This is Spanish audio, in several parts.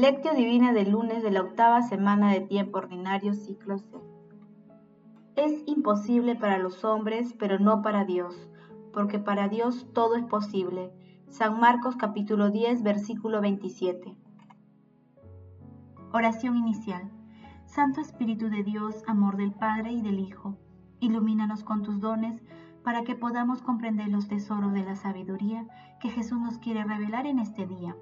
Lectio Divina del lunes de la octava semana de tiempo ordinario, ciclo C. Es imposible para los hombres, pero no para Dios, porque para Dios todo es posible. San Marcos capítulo 10, versículo 27. Oración inicial. Santo Espíritu de Dios, amor del Padre y del Hijo, ilumínanos con tus dones para que podamos comprender los tesoros de la sabiduría que Jesús nos quiere revelar en este día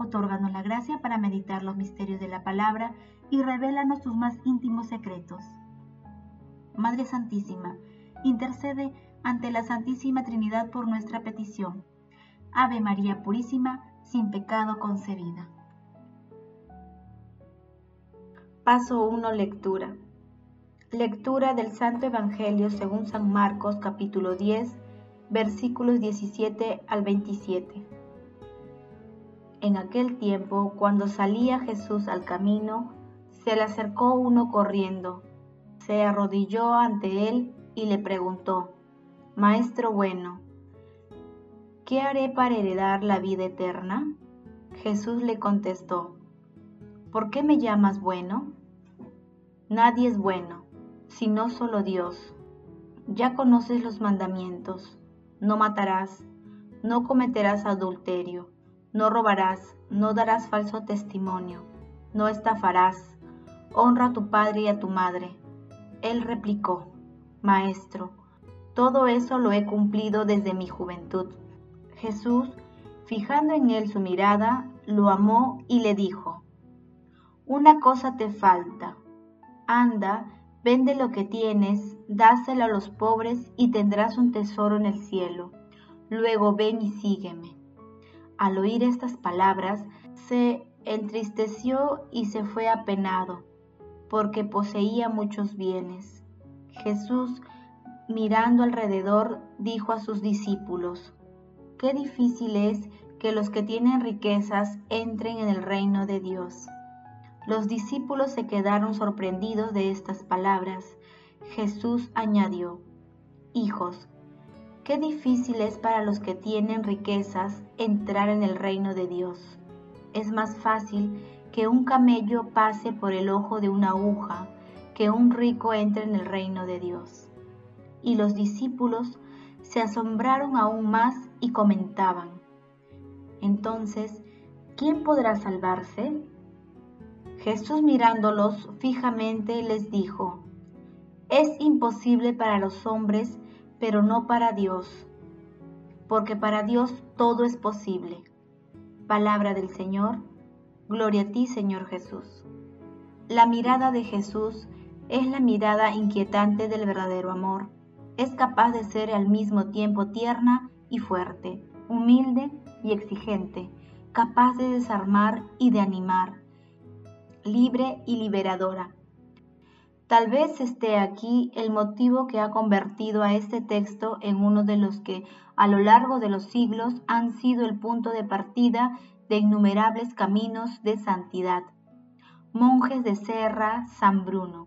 Otórganos la gracia para meditar los misterios de la palabra y revélanos tus más íntimos secretos. Madre Santísima, intercede ante la Santísima Trinidad por nuestra petición. Ave María Purísima, sin pecado concebida. Paso 1. Lectura. Lectura del Santo Evangelio según San Marcos capítulo 10, versículos 17 al 27. En aquel tiempo, cuando salía Jesús al camino, se le acercó uno corriendo, se arrodilló ante él y le preguntó, Maestro bueno, ¿qué haré para heredar la vida eterna? Jesús le contestó, ¿por qué me llamas bueno? Nadie es bueno, sino solo Dios. Ya conoces los mandamientos, no matarás, no cometerás adulterio no robarás, no darás falso testimonio, no estafarás, honra a tu padre y a tu madre. Él replicó, Maestro, todo eso lo he cumplido desde mi juventud. Jesús, fijando en él su mirada, lo amó y le dijo, Una cosa te falta. Anda, vende lo que tienes, dáselo a los pobres y tendrás un tesoro en el cielo. Luego ven y sígueme. Al oír estas palabras, se entristeció y se fue apenado, porque poseía muchos bienes. Jesús, mirando alrededor, dijo a sus discípulos, Qué difícil es que los que tienen riquezas entren en el reino de Dios. Los discípulos se quedaron sorprendidos de estas palabras. Jesús añadió, Hijos, Qué difícil es para los que tienen riquezas entrar en el reino de Dios. Es más fácil que un camello pase por el ojo de una aguja que un rico entre en el reino de Dios. Y los discípulos se asombraron aún más y comentaban, entonces, ¿quién podrá salvarse? Jesús mirándolos fijamente les dijo, es imposible para los hombres pero no para Dios, porque para Dios todo es posible. Palabra del Señor, gloria a ti Señor Jesús. La mirada de Jesús es la mirada inquietante del verdadero amor. Es capaz de ser al mismo tiempo tierna y fuerte, humilde y exigente, capaz de desarmar y de animar, libre y liberadora Tal vez esté aquí el motivo que ha convertido a este texto en uno de los que a lo largo de los siglos han sido el punto de partida de innumerables caminos de santidad. Monjes de Serra, San Bruno.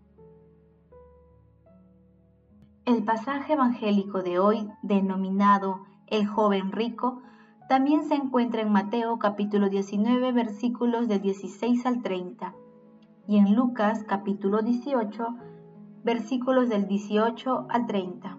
El pasaje evangélico de hoy, denominado El joven rico, también se encuentra en Mateo capítulo 19 versículos de 16 al 30 y en Lucas capítulo 18, versículos del 18 al 30.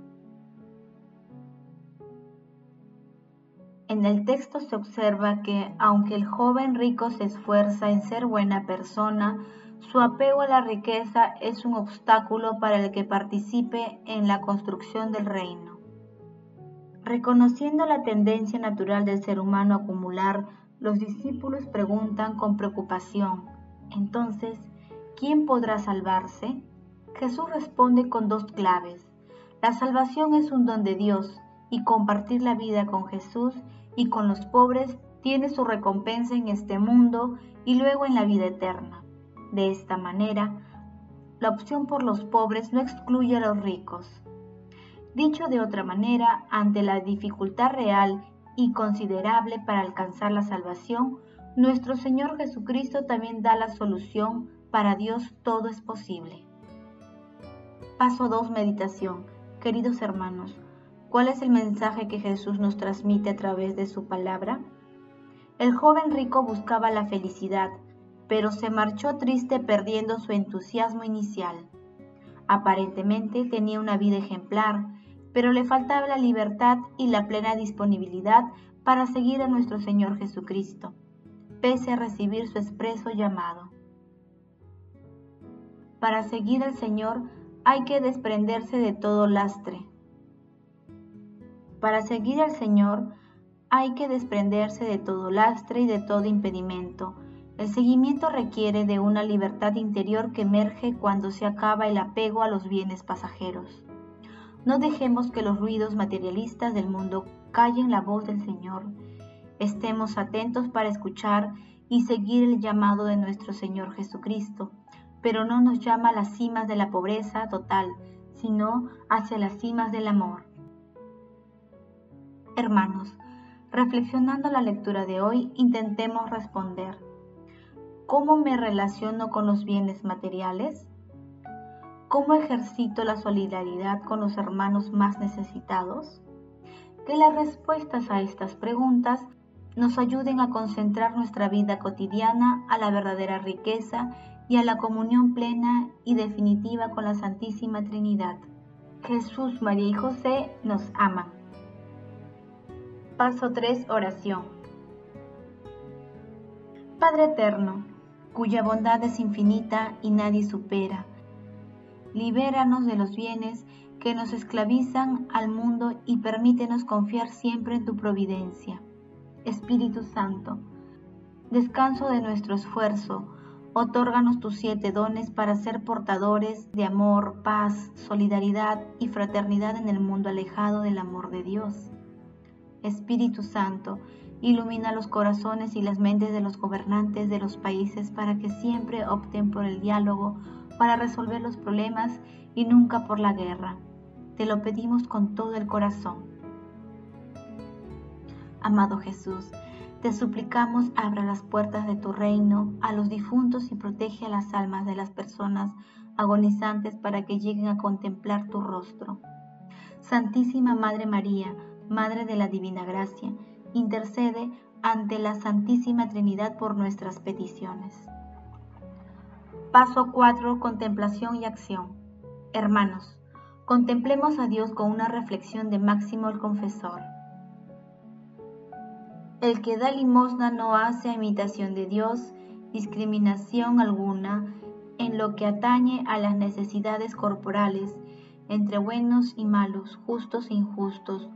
En el texto se observa que, aunque el joven rico se esfuerza en ser buena persona, su apego a la riqueza es un obstáculo para el que participe en la construcción del reino. Reconociendo la tendencia natural del ser humano a acumular, los discípulos preguntan con preocupación, entonces, ¿quién podrá salvarse? Jesús responde con dos claves. La salvación es un don de Dios y compartir la vida con Jesús y con los pobres tiene su recompensa en este mundo y luego en la vida eterna. De esta manera, la opción por los pobres no excluye a los ricos. Dicho de otra manera, ante la dificultad real y considerable para alcanzar la salvación, nuestro Señor Jesucristo también da la solución para Dios todo es posible. Paso 2. Meditación. Queridos hermanos, ¿cuál es el mensaje que Jesús nos transmite a través de su palabra? El joven rico buscaba la felicidad, pero se marchó triste perdiendo su entusiasmo inicial. Aparentemente tenía una vida ejemplar, pero le faltaba la libertad y la plena disponibilidad para seguir a nuestro Señor Jesucristo, pese a recibir su expreso llamado. Para seguir al Señor hay que desprenderse de todo lastre. Para seguir al Señor hay que desprenderse de todo lastre y de todo impedimento. El seguimiento requiere de una libertad interior que emerge cuando se acaba el apego a los bienes pasajeros. No dejemos que los ruidos materialistas del mundo callen la voz del Señor. Estemos atentos para escuchar y seguir el llamado de nuestro Señor Jesucristo, pero no nos llama a las cimas de la pobreza total, sino hacia las cimas del amor. Hermanos, reflexionando la lectura de hoy, intentemos responder. ¿Cómo me relaciono con los bienes materiales? ¿Cómo ejercito la solidaridad con los hermanos más necesitados? Que las respuestas a estas preguntas nos ayuden a concentrar nuestra vida cotidiana a la verdadera riqueza y a la comunión plena y definitiva con la Santísima Trinidad. Jesús, María y José nos aman. Paso 3. Oración. Padre Eterno, cuya bondad es infinita y nadie supera, libéranos de los bienes que nos esclavizan al mundo y permítenos confiar siempre en tu providencia. Espíritu Santo, descanso de nuestro esfuerzo, otórganos tus siete dones para ser portadores de amor, paz, solidaridad y fraternidad en el mundo alejado del amor de Dios. Espíritu Santo, ilumina los corazones y las mentes de los gobernantes de los países para que siempre opten por el diálogo, para resolver los problemas y nunca por la guerra. Te lo pedimos con todo el corazón. Amado Jesús, te suplicamos abra las puertas de tu reino a los difuntos y protege a las almas de las personas agonizantes para que lleguen a contemplar tu rostro. Santísima Madre María, Madre de la Divina Gracia, intercede ante la Santísima Trinidad por nuestras peticiones. Paso 4. Contemplación y acción. Hermanos, contemplemos a Dios con una reflexión de Máximo el Confesor. El que da limosna no hace imitación de Dios, discriminación alguna en lo que atañe a las necesidades corporales, entre buenos y malos, justos e injustos,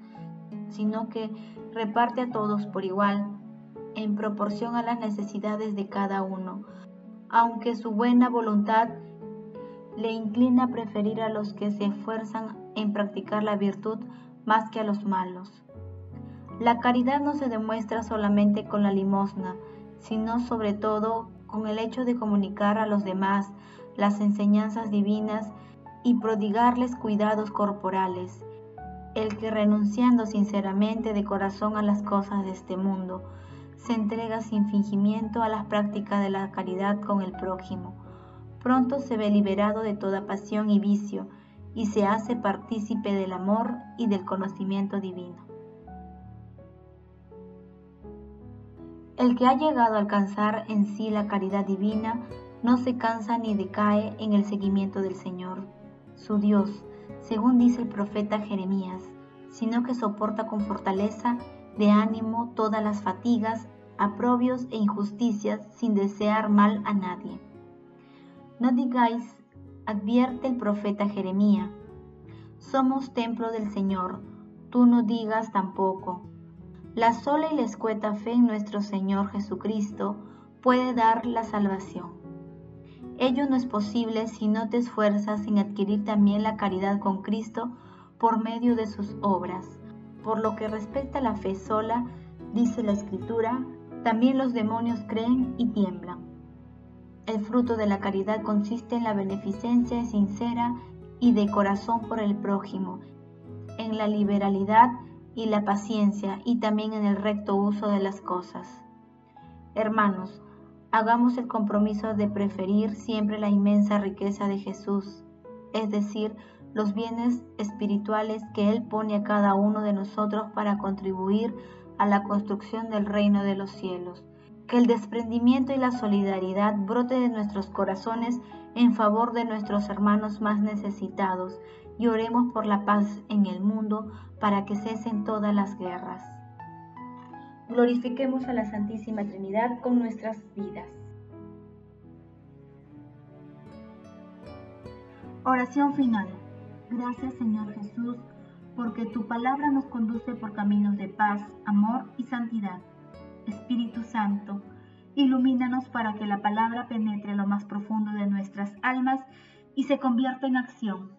sino que reparte a todos por igual, en proporción a las necesidades de cada uno aunque su buena voluntad le inclina a preferir a los que se esfuerzan en practicar la virtud más que a los malos. La caridad no se demuestra solamente con la limosna, sino sobre todo con el hecho de comunicar a los demás las enseñanzas divinas y prodigarles cuidados corporales. El que renunciando sinceramente de corazón a las cosas de este mundo, se entrega sin fingimiento a las prácticas de la caridad con el prójimo. Pronto se ve liberado de toda pasión y vicio y se hace partícipe del amor y del conocimiento divino. El que ha llegado a alcanzar en sí la caridad divina no se cansa ni decae en el seguimiento del Señor, su Dios, según dice el profeta Jeremías, sino que soporta con fortaleza de ánimo todas las fatigas, aprobios e injusticias sin desear mal a nadie. No digáis, advierte el profeta Jeremías, somos templo del Señor, tú no digas tampoco. La sola y la escueta fe en nuestro Señor Jesucristo puede dar la salvación. Ello no es posible si no te esfuerzas en adquirir también la caridad con Cristo por medio de sus obras por lo que respecta a la fe sola, dice la escritura, también los demonios creen y tiemblan. El fruto de la caridad consiste en la beneficencia sincera y de corazón por el prójimo, en la liberalidad y la paciencia y también en el recto uso de las cosas. Hermanos, hagamos el compromiso de preferir siempre la inmensa riqueza de Jesús, es decir, los bienes espirituales que Él pone a cada uno de nosotros para contribuir a la construcción del reino de los cielos, que el desprendimiento y la solidaridad brote de nuestros corazones en favor de nuestros hermanos más necesitados y oremos por la paz en el mundo para que cesen todas las guerras. Glorifiquemos a la Santísima Trinidad con nuestras vidas. Oración final. Gracias Señor Jesús, porque tu palabra nos conduce por caminos de paz, amor y santidad. Espíritu Santo, ilumínanos para que la palabra penetre lo más profundo de nuestras almas y se convierta en acción.